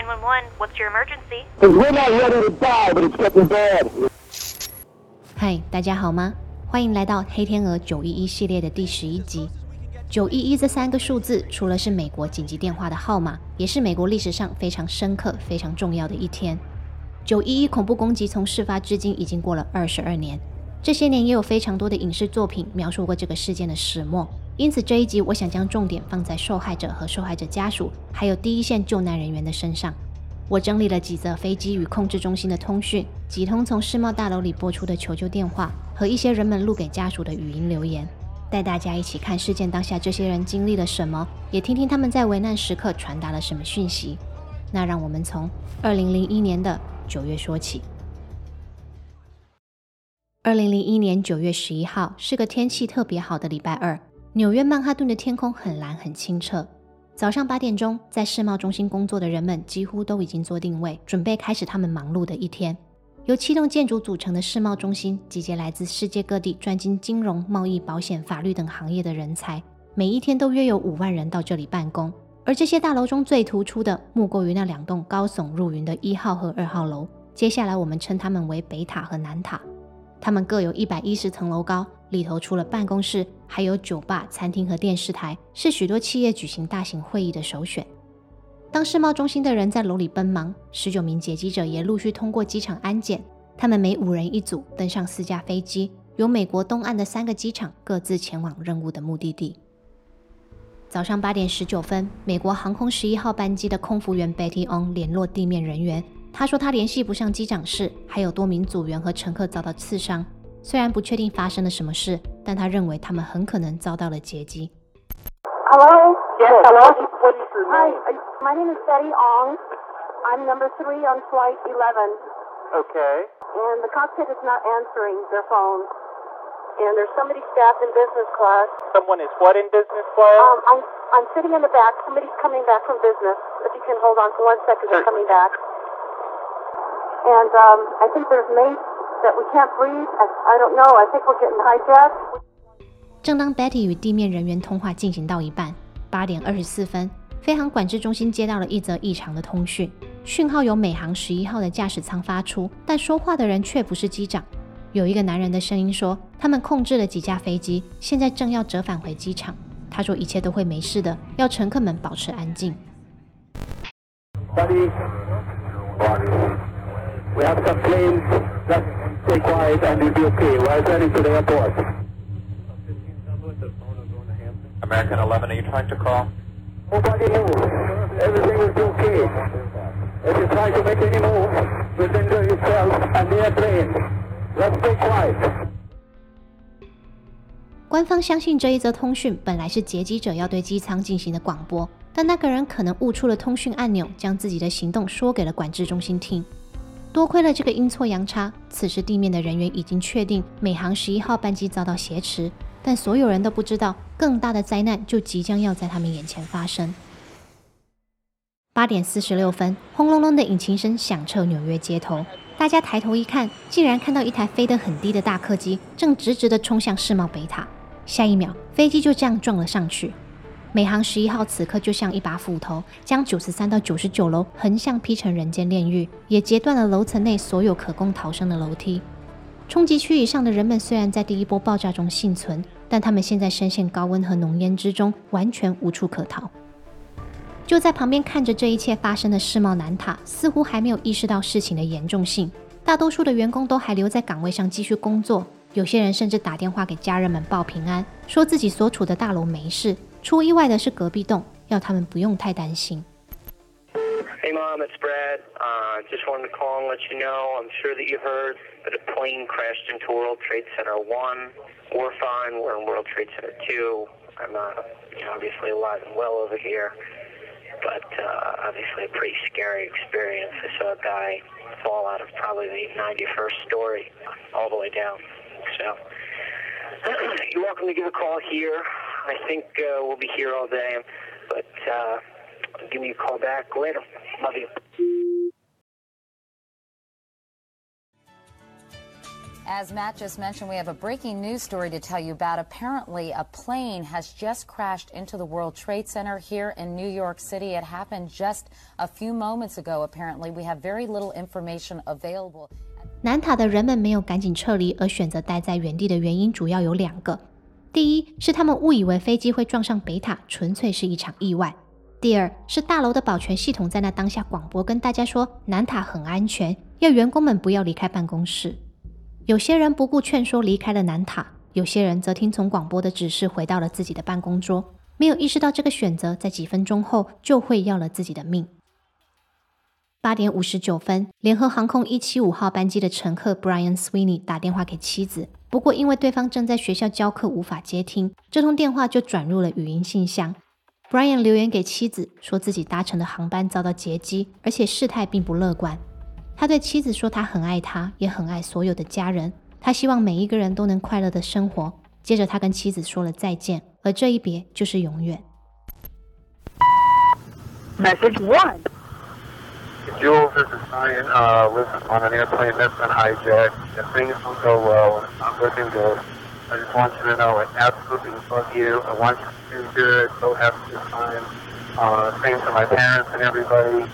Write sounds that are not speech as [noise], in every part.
911, what's your emergency? Because we're not ready to die, but it's getting bad. 嗨，大家好吗？欢迎来到黑天鹅九一一系列的第十一集。九一一这三个数字，除了是美国紧急电话的号码，也是美国历史上非常深刻、非常重要的一天。九一一恐怖攻击从事发至今已经过了二十二年，这些年也有非常多的影视作品描述过这个事件的始末。因此这一集我想将重点放在受害者和受害者家属，还有第一线救难人员的身上。我整理了几则飞机与控制中心的通讯，几通从世贸大楼里拨出的求救电话，和一些人们录给家属的语音留言，带大家一起看事件当下这些人经历了什么，也听听他们在危难时刻传达了什么讯息。那让我们从二零零一年的九月说起。二零零一年九月十一号是个天气特别好的礼拜二。纽约曼哈顿的天空很蓝很清澈。早上八点钟，在世贸中心工作的人们几乎都已经做定位，准备开始他们忙碌的一天。由七栋建筑组成的世贸中心集结来自世界各地专精金融、贸易、保险、法律等行业的人才，每一天都约有五万人到这里办公。而这些大楼中最突出的，莫过于那两栋高耸入云的一号和二号楼。接下来我们称它们为北塔和南塔。它们各有一百一十层楼高，里头除了办公室，还有酒吧、餐厅和电视台，是许多企业举行大型会议的首选。当世贸中心的人在楼里奔忙，十九名劫机者也陆续通过机场安检。他们每五人一组，登上四架飞机，由美国东岸的三个机场各自前往任务的目的地。早上八点十九分，美国航空十一号班机的空服员 Betty On 联络地面人员。他说他联系不上机长室，还有多名组员和乘客遭到刺伤。虽然不确定发生了什么事，但他认为他们很可能遭到了劫机。Hello? Yes, hello? What is your Hi, name? my name is Betty Ong. I'm number three on flight 11, Okay. and the cockpit is not answering their phone. And there's somebody staffed in business class. Someone is what in business class? Um, I'm I'm sitting in the back. Somebody's coming back from business. If you can hold on for one second, they're coming back. And um, I think there's mates that we can't breathe. I, I don't know. I think we're getting hijacked. 正当 Betty 与地面人员通话进行到一半，八点二十四分，飞航管制中心接到了一则异常的通讯，讯号由美航十一号的驾驶舱发出，但说话的人却不是机长。有一个男人的声音说：“他们控制了几架飞机，现在正要折返回机场。”他说：“一切都会没事的，要乘客们保持安静。” Buddy, we have some planes. Just stay quiet and you'll be okay. We're heading to the airport. American 11, are you trying to call? Nobody move. Everything will be okay. If you try to make any move, you'll injure yourself and the airplane. Let's stay quiet. 官方相信这一则通讯本来是劫机者要对机舱进行的广播，但那个人可能误触了通讯按钮，将自己的行动说给了管制中心听。多亏了这个阴错阳差，此时地面的人员已经确定美航十一号班机遭到挟持，但所有人都不知道，更大的灾难就即将要在他们眼前发生。八点四十六分，轰隆隆的引擎声响彻纽约街头，大家抬头一看，竟然看到一台飞得很低的大客机正直直地冲向世贸北塔。下一秒，飞机就这样撞了上去。美航十一号此刻就像一把斧头，将九十三到九十九楼横向劈成人间炼狱，也截断了楼层内所有可供逃生的楼梯。冲击区以上的人们虽然在第一波爆炸中幸存，但他们现在深陷高温和浓烟之中，完全无处可逃。就在旁边看着这一切发生的世贸南塔，似乎还没有意识到事情的严重性。大多数的员工都还留在岗位上继续工作，有些人甚至打电话给家人们报平安，说自己所处的大楼没事。出意外的是隔壁栋，要他们不用太担心。 Hey, Mom, it's Brad. Uh, just wanted to call and let you know. I'm sure that you heard that a plane crashed into World Trade Center 1. We're fine. We're in World Trade Center 2. I'm uh, you know, obviously alive and well over here, but uh, obviously a pretty scary experience. I saw a guy fall out of probably the 91st story all the way down. So [clears throat] you're welcome to give a call here. I think uh, we'll be here all day, but uh, give me a call back later. Love you. As Matt just mentioned, we have a breaking news story to tell you about. Apparently, a plane has just crashed into the World Trade Center here in New York City. It happened just a few moments ago, apparently. We have very little information available. 南塔的人们没有赶紧撤离，而选择待在原地的原因主要有两个： 第一是他们误以为飞机会撞上北塔，纯粹是一场意外；第二是大楼的保全系统在那当下广播跟大家说，南塔很安全，要员工们不要离开办公室。有些人不顾劝说离开了南塔，有些人则听从广播的指示回到了自己的办公桌，没有意识到这个选择在几分钟后就会要了自己的命。八点五十九分，联合航空一七五号班机的乘客 Brian Sweeney 打电话给妻子，不过因为对方正在学校教课，无法接听，这通电话就转入了语音信箱。Brian 留言给妻子，说自己搭乘的航班遭到劫机，而且事态并不乐观。他对妻子说：“他很爱她，也很爱所有的家人。他希望每一个人都能快乐的生活。”接着，他跟妻子说了再见，而这一别就是永远。Message one. Jules, this is Ryan. Uh, listen, on an airplane that's been hijacked. If things don't go well, it's not looking good. I just want you to know I absolutely love you. I want you to do good. So happy to time. Uh, same to my parents and everybody.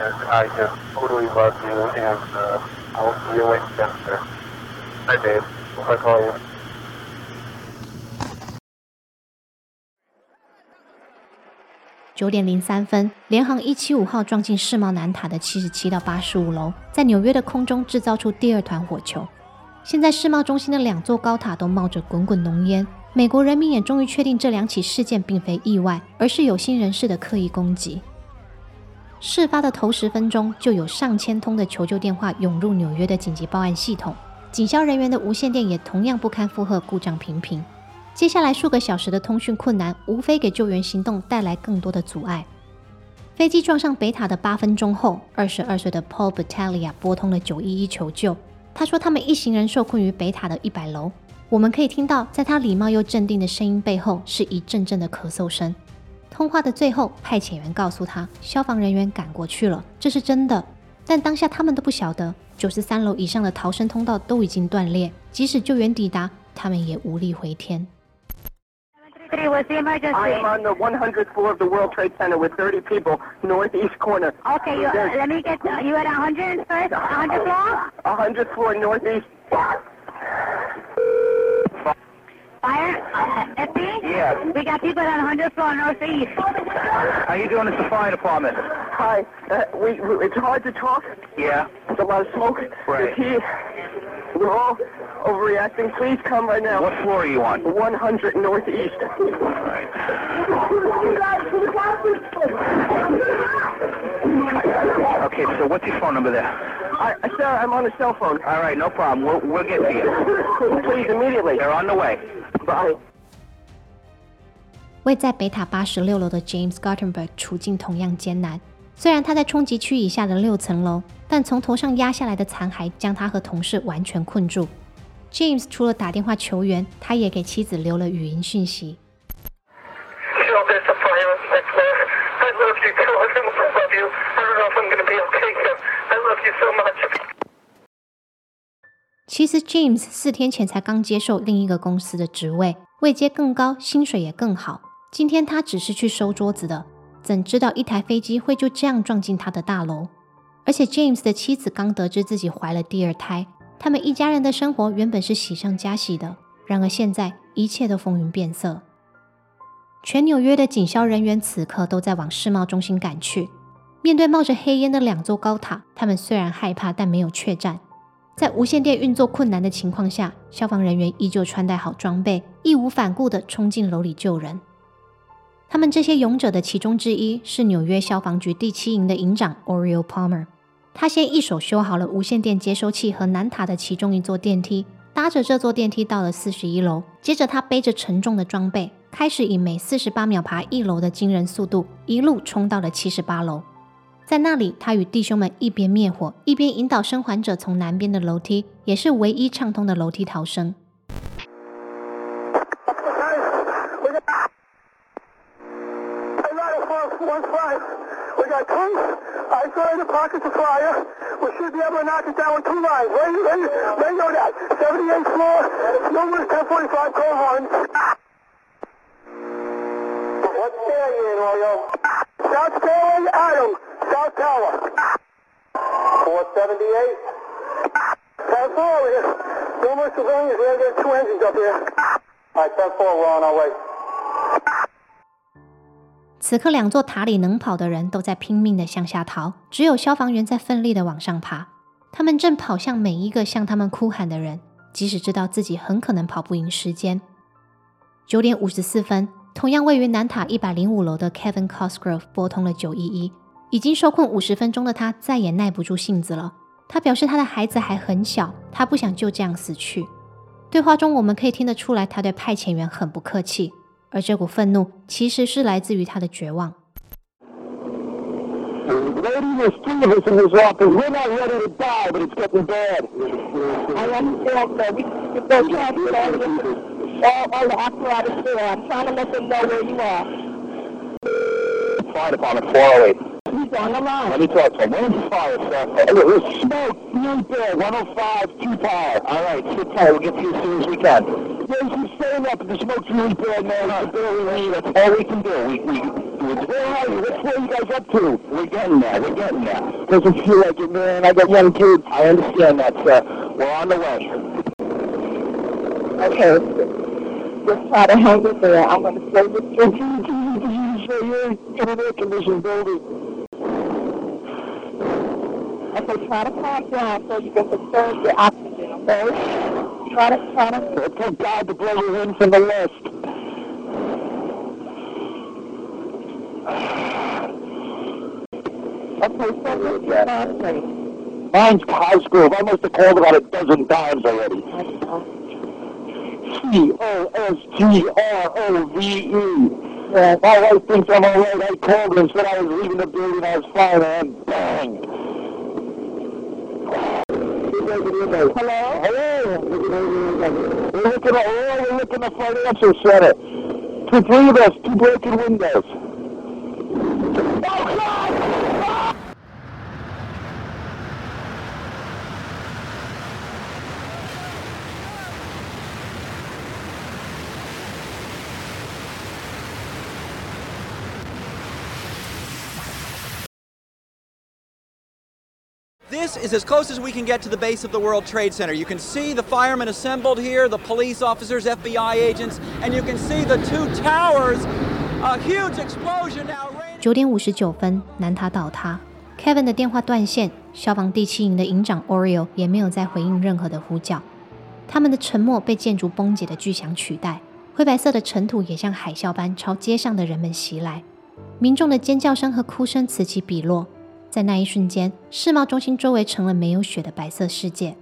And I just totally love you, and uh, I'll see you later. Hi, Dave. Hope I call you. 九点零三分，联航一七五号撞进世贸南塔的七十七到八十五楼，在纽约的空中制造出第二团火球。现在世贸中心的两座高塔都冒着滚滚浓烟，美国人民也终于确定这两起事件并非意外，而是有心人士的刻意攻击。事发的头十分钟，就有上千通的求救电话涌入纽约的紧急报案系统，警消人员的无线电也同样不堪负荷，故障频频。接下来数个小时的通讯困难，无非给救援行动带来更多的阻碍。飞机撞上北塔的八分钟后，二十二岁的 Paul Battaglia 拨通了九一一求救。他说，他们一行人受困于北塔的一百楼。我们可以听到，在他礼貌又镇定的声音背后，是一阵阵的咳嗽声。通话的最后，派遣员告诉他，消防人员赶过去了，这是真的。但当下他们都不晓得，九十三楼以上的逃生通道都已经断裂，即使救援抵达，他们也无力回天。What's the emergency? I am on the 100th floor of the World Trade Center with 30 people, northeast corner. Okay, you, uh, let me get you at 100 first, 100 floor? 100th floor northeast. Fire? Uh, FB? Yes. We got people at 100 floor northeast. How are you doing? It's the fire department. Hi. Uh, we, we, it's hard to talk. Yeah. There's a lot of smoke. Right. There's heat. We're all overreacting. Please come right now. What floor are you on? 100 northeast. Okay, so what's your phone number there? I, I, sir, I'm on a cell phone. All right, no problem. We'll, we'll get to you. Please, immediately. They're on the way. Bye. 位在北塔八十六楼的 James Gottenberg 处境同样艰难。 虽然他在冲击区以下的六层楼，但从头上压下来的残骸将他和同事完全困住。James 除了打电话求援，他也给妻子留了语音讯息。其实 James 四天前才刚接受另一个公司的职位，位阶更高，薪水也更好。今天他只是去收桌子的，怎知道一台飞机会就这样撞进他的大楼？而且 James 的妻子刚得知自己怀了第二胎，他们一家人的生活原本是喜上加喜的，然而现在一切都风云变色。全纽约的警消人员此刻都在往世贸中心赶去。面对冒着黑烟的两座高塔，他们虽然害怕，但没有怯战。在无线电运作困难的情况下，消防人员依旧穿戴好装备，义无反顾地冲进楼里救人。他们这些勇者的其中之一是纽约消防局第七营的营长 Oriel Palmer。他先一手修好了无线电接收器和南塔的其中一座电梯，搭着这座电梯到了四十一楼。接着，他背着沉重的装备，开始以每四十八秒爬一楼的惊人速度，一路冲到了七十八楼。在那里，他与弟兄们一边灭火，一边引导生还者从南边的楼梯，也是唯一畅通的楼梯逃生。We got 12, 1, 5. We got two I saw in the pockets of fire. We should be able to knock it down with two lines. Where, where, where you that? 78th floor, numerous 1045, call horn. What tower you in, Oreo? South Tower, Adam. South Tower. 478. South Tower, numerous civilians. We gotta get two engines up here. All right, 10 4, we're on our way. 此刻，两座塔里能跑的人都在拼命的向下逃，只有消防员在奋力的往上爬。他们正跑向每一个向他们哭喊的人，即使知道自己很可能跑不赢时间。九点五十四分，同样位于南塔一百零五楼的 Kevin Cosgrove 拨通了九一一。已经受困五十分钟的他再也耐不住性子了。他表示他的孩子还很小，他不想就这样死去。对话中，我们可以听得出来，他对派遣员很不客气。而这股愤怒其实是来自于他的绝望。He's on the line. Let me talk to him. on fire, sir? There's smoke right there. 105, two power. All right, sit tight. We'll get to you as soon as we can. There's he's staying up. The smoke's really bad, man. That's all we need. That's all we can do. We, we, where are you? What's where you guys up to? We're getting there. We're getting there. Doesn't feel like it, man. I got young kids. I understand that, sir. We're on the way. Okay. Just try to hang it there. I'm going to slow this down. Air Conditioned Building. Okay, try to calm down so you can conserve your oxygen, okay? Try to, try to... Tell God to blow you in from the west. Okay, so what's your last name? Mine's Cosgrove. I must have called about a dozen times already. C-O-S-G-R-O-V-E. Yeah. My wife thinks I'm all right. I called her and said I was leaving the building. I was fine, and bang. Hello? Hello. We're looking at, we're looking at financial center. Two, three of us, two broken windows. This is as close as we can get to the base of the World Trade Center. You can see the firemen assembled here, the police officers, FBI agents, and you can see the two towers. A huge explosion now. 九点五十九分，南塔倒塌，Kevin 的电话断线，消防第七营的营长 Oreo 也没有再回应任何的呼叫，他们的沉默被建筑崩解的巨响取代，灰白色的尘土也像海啸般朝街上的人们袭来，民众的尖叫声和哭声此起彼落。在那一瞬间，世贸中心周围成了没有雪的白色世界。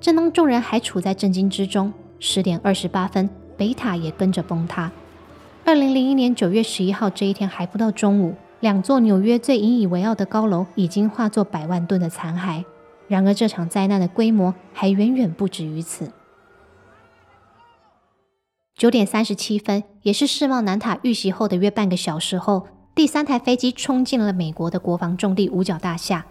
正当众人还处在震惊之中，十点二十八分，北塔也跟着崩塌。二零零一年九月十一号这一天还不到中午，两座纽约最引以为傲的高楼已经化作百万吨的残骸。然而，这场灾难的规模还远远不止于此。九点三十七分，也是世贸南塔遇袭后的约半个小时后。第三台飞机冲进了美国的国防重地五角大厦，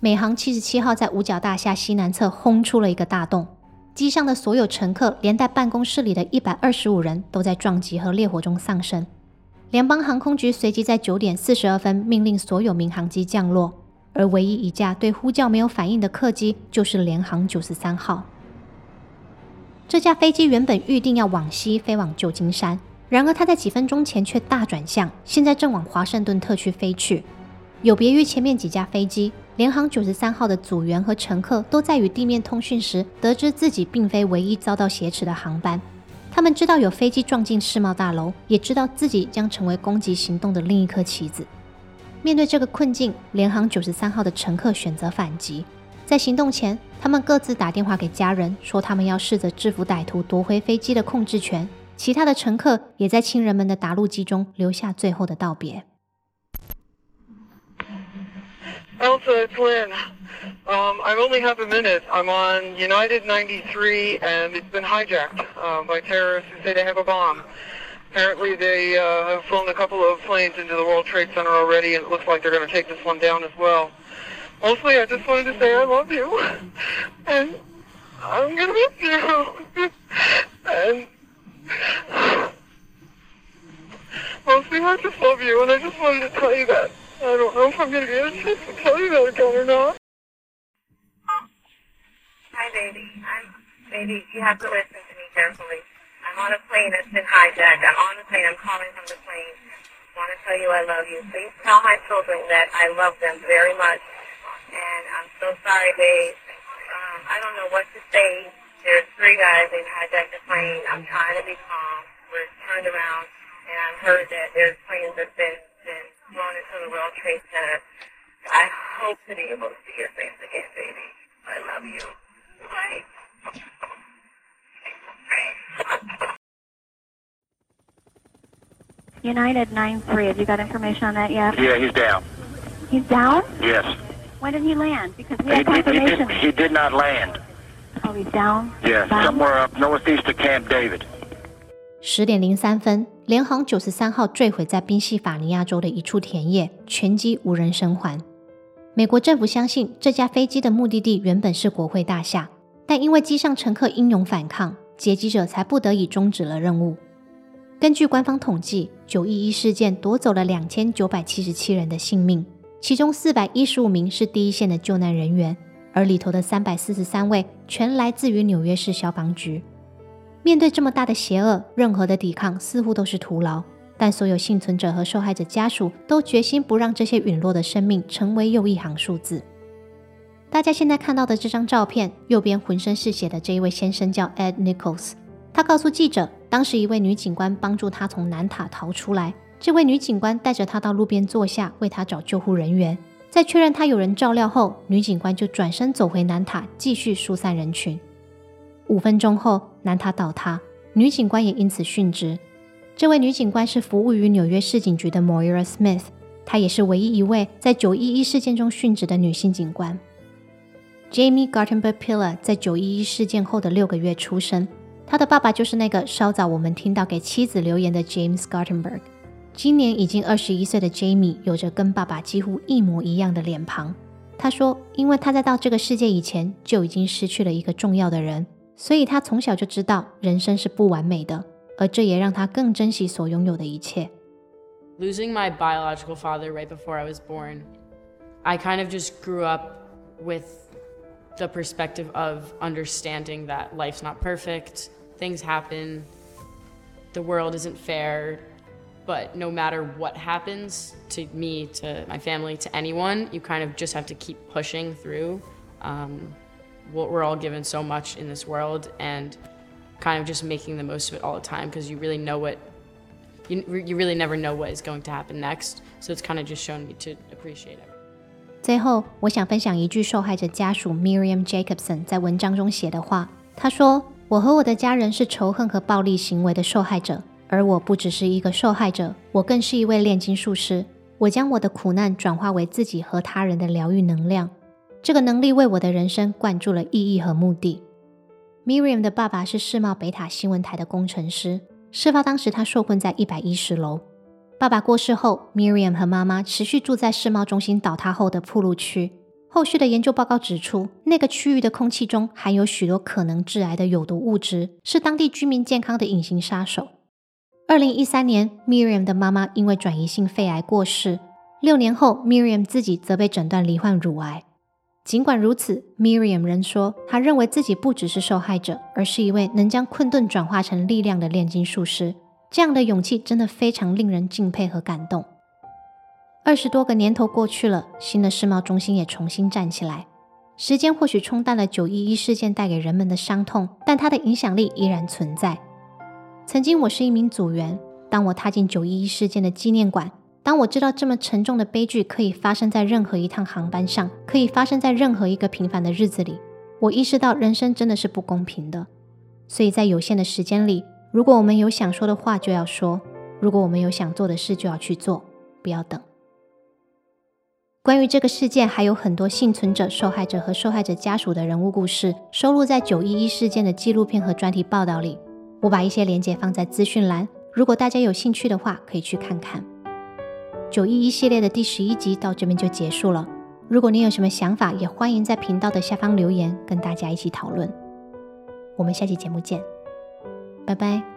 美航七十七号在五角大厦西南侧轰出了一个大洞，机上的所有乘客，连带办公室里的一百二十五人都在撞击和烈火中丧生。联邦航空局随即在九点四十二分命令所有民航机降落，而唯一一架对呼叫没有反应的客机就是联航九十三号。这架飞机原本预定要往西飞往旧金山。然而，他在几分钟前却大转向，现在正往华盛顿特区飞去。有别于前面几架飞机，联航九十三号的组员和乘客都在与地面通讯时，得知自己并非唯一遭到挟持的航班。他们知道有飞机撞进世贸大楼，也知道自己将成为攻击行动的另一颗棋子。面对这个困境，联航九十三号的乘客选择反击。在行动前，他们各自打电话给家人，说他们要试着制服歹徒，夺回飞机的控制权。其他的乘客也在亲人们的答录机中留下最后的道别。Elsa, it's Lynn. Um, I only have a minute. I'm on United 93, and it's been hijacked uh, by terrorists who say they have a bomb. Apparently, they uh, have flown a couple of planes into the World Trade Center already, and it looks like they're going to take this one down as well. Mostly, I just wanted to say I love you, [laughs] and I'm going to miss you. [laughs] and mostly, you, and I just wanted to tell you that. I don't know if I'm going to be able to tell you that again or not. Hi, baby. I'm, baby, you have to listen to me carefully. I'm on a plane that's been hijacked. I'm on the plane. I'm calling from the plane. I want to tell you I love you. Please tell my children that I love them very much. And I'm so sorry, babe. Um, I don't know what to say. There's three guys. They've hijacked the plane. I'm trying to be calm. We're turned around, and I've heard that there's planes that's been, been flown into the World Trade Center. I hope to be able to see your face again, baby. I love you. Bye. United 9-3, have you got information on that yet? Yeah, he's down. He's down? Yes. When did he land? Because we He, have he, he, did, he did not land. Oh, down? Yeah, somewhere up northeast of Camp David. 十点零三分，联航九十三号坠毁在宾夕法尼亚州的一处田野，全机无人生还。美国政府相信这架飞机的目的地原本是国会大厦，但因为机上乘客英勇反抗，劫机者才不得已终止了任务。根据官方统计，九一一事件夺走了两千九百七十七人的性命，其中四百一十五名是第一线的救难人员，而里头的三百四十三位全来自于纽约市消防局。面对这么大的邪恶，任何的抵抗似乎都是徒劳。但所有幸存者和受害者家属都决心不让这些陨落的生命成为又一行数字。大家现在看到的这张照片，右边浑身是血的这一位先生叫 Ed Nichols。他告诉记者，当时一位女警官帮助他从南塔逃出来。这位女警官带着他到路边坐下，为他找救护人员。在确认他有人照料后，女警官就转身走回南塔，继续疏散人群。五分钟后，南塔倒塌，女警官也因此殉职。这位女警官是服务于纽约市警局的 Moira Smith，她也是唯一一位在九一一事件中殉职的女性警官。Jamie Gartenberg Pillar 在九一一事件后的六个月出生，他的爸爸就是那个稍早我们听到给妻子留言的 James Gartenberg。今年已经二十一岁的 Jamie 有着跟爸爸几乎一模一样的脸庞。他说，因为他在到这个世界以前就已经失去了一个重要的人，所以他从小就知道人生是不完美的。而这也让他更珍惜所拥有的一切。Losing my biological father right before I was born, I kind of just grew up with the perspective of understanding that life's not perfect, things happen, the world isn't fair, but no matter what happens to me, to my family, to anyone, you kind of just have to keep pushing through. Um, we're we're all given so much in this world, and kind of just making the most of it all the time because you really know what you, you really never know what is going to happen next. So it's kind of just shown me to appreciate it. 最后，我想分享一句受害者家属 Miriam Jacobson 在文章中写的话。他说：“我和我的家人是仇恨和暴力行为的受害者， 而我不只是一个受害者，我更是一位炼金术师。我将我的苦难转化为自己和他人的疗愈能量，这个能力为我的人生灌注了意义和目的。” Miriam 的爸爸是世贸北塔新闻台的工程师。事发当时，他受困在一百一十楼。爸爸过世后，Miriam 和妈妈持续住在世贸中心倒塌后的铺路区。后续的研究报告指出，那个区域的空气中含有许多可能致癌的有毒物质，是当地居民健康的隐形杀手。二零一三年，Miriam 的妈妈因为转移性肺癌过世。六年后，Miriam 自己则被诊断罹患乳癌。尽管如此，Miriam 仍说，她认为自己不只是受害者，而是一位能将困顿转化成力量的炼金术师。这样的勇气真的非常令人敬佩和感动。二十多个年头过去了，新的世贸中心也重新站起来。时间或许冲淡了九一一事件带给人们的伤痛，但它的影响力依然存在。曾经我是一名组员，当我踏进九一一事件的纪念馆。当我知道这么沉重的悲剧可以发生在任何一趟航班上，可以发生在任何一个平凡的日子里，我意识到人生真的是不公平的。所以在有限的时间里，如果我们有想说的话，就要说；如果我们有想做的事，就要去做，不要等。关于这个事件，还有很多幸存者、受害者和受害者家属的人物故事，收录在九一一事件的纪录片和专题报道里。我把一些链接放在资讯栏。如果大家有兴趣的话，可以去看看。九一一系列的第十一集到这边就结束了。如果你有什么想法，也欢迎在频道的下方留言，跟大家一起讨论。我们下期节目见，拜拜。